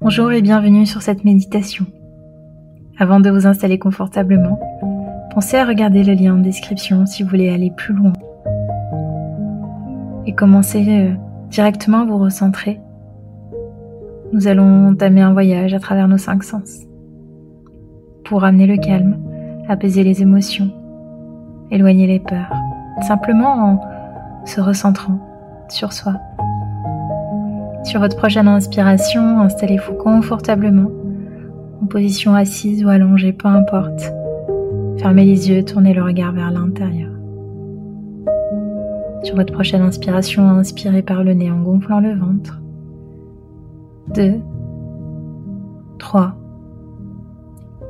Bonjour et bienvenue sur cette méditation. Avant de vous installer confortablement, pensez à regarder le lien en description si vous voulez aller plus loin. Et commencez euh, directement à vous recentrer. Nous allons entamer un voyage à travers nos cinq sens pour amener le calme, apaiser les émotions, éloigner les peurs, simplement en se recentrant sur soi. Sur votre prochaine inspiration, installez-vous confortablement, en position assise ou allongée, peu importe. Fermez les yeux, tournez le regard vers l'intérieur. Sur votre prochaine inspiration, inspirez par le nez en gonflant le ventre. 2, 3,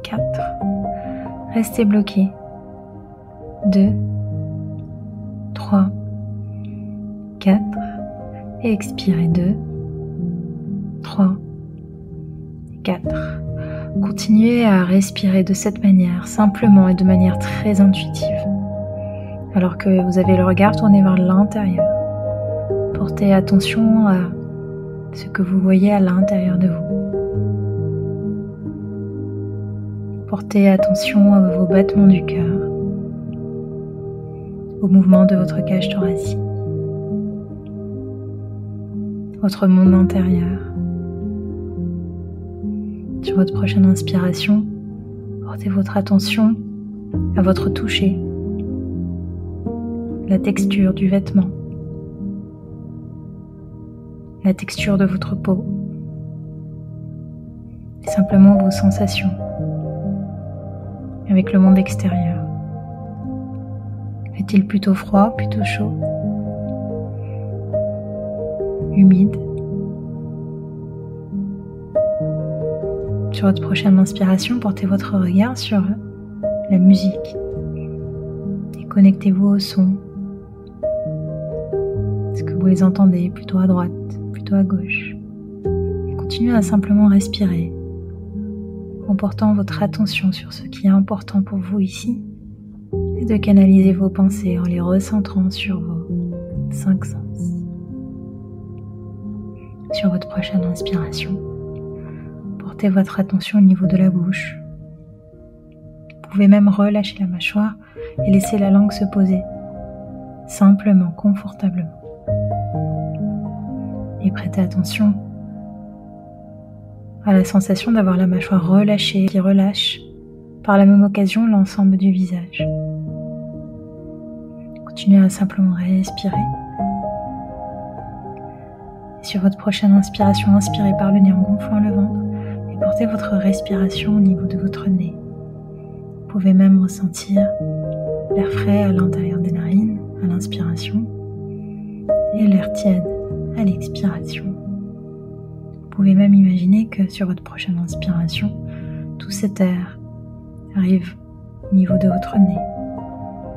4. Restez bloqué. 2, 3, 4. Et expirez 2, 3, 4. Continuez à respirer de cette manière, simplement et de manière très intuitive. Alors que vous avez le regard tourné vers l'intérieur, portez attention à ce que vous voyez à l'intérieur de vous. Portez attention à vos battements du cœur, au mouvement de votre cage thoracique, votre monde intérieur. Sur votre prochaine inspiration, portez votre attention à votre toucher, la texture du vêtement, la texture de votre peau, et simplement vos sensations. Avec le monde extérieur. Fait-il plutôt froid, plutôt chaud? Humide? Sur votre prochaine inspiration, portez votre regard sur la musique et connectez-vous au son. Est-ce que vous les entendez plutôt à droite, plutôt à gauche? Et continuez à simplement respirer en portant votre attention sur ce qui est important pour vous ici et de canaliser vos pensées en les recentrant sur vos cinq sens. Sur votre prochaine inspiration, votre attention au niveau de la bouche. Vous pouvez même relâcher la mâchoire et laisser la langue se poser, simplement, confortablement. Et prêtez attention à la sensation d'avoir la mâchoire relâchée qui relâche par la même occasion l'ensemble du visage. Continuez à simplement respirer. Et sur votre prochaine inspiration, inspirez par le nez en gonflant le ventre portez votre respiration au niveau de votre nez. Vous pouvez même ressentir l'air frais à l'intérieur des narines à l'inspiration et l'air tiède à l'expiration. Vous pouvez même imaginer que sur votre prochaine inspiration, tout cet air arrive au niveau de votre nez,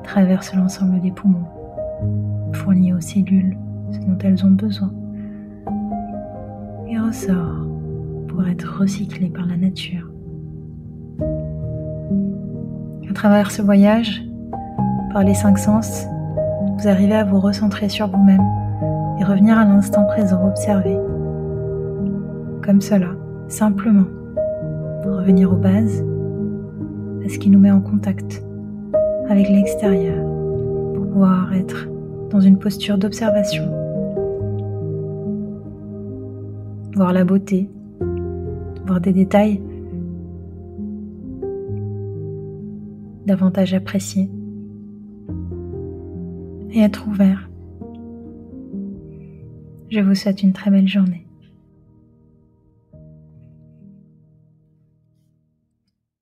traverse l'ensemble des poumons, fournit aux cellules ce dont elles ont besoin et ressort pour être recyclé par la nature. À travers ce voyage, par les cinq sens, vous arrivez à vous recentrer sur vous-même et revenir à l'instant présent, observer. Comme cela, simplement, revenir aux bases, à ce qui nous met en contact avec l'extérieur, pour pouvoir être dans une posture d'observation, voir la beauté, des détails davantage appréciés et être ouvert. Je vous souhaite une très belle journée.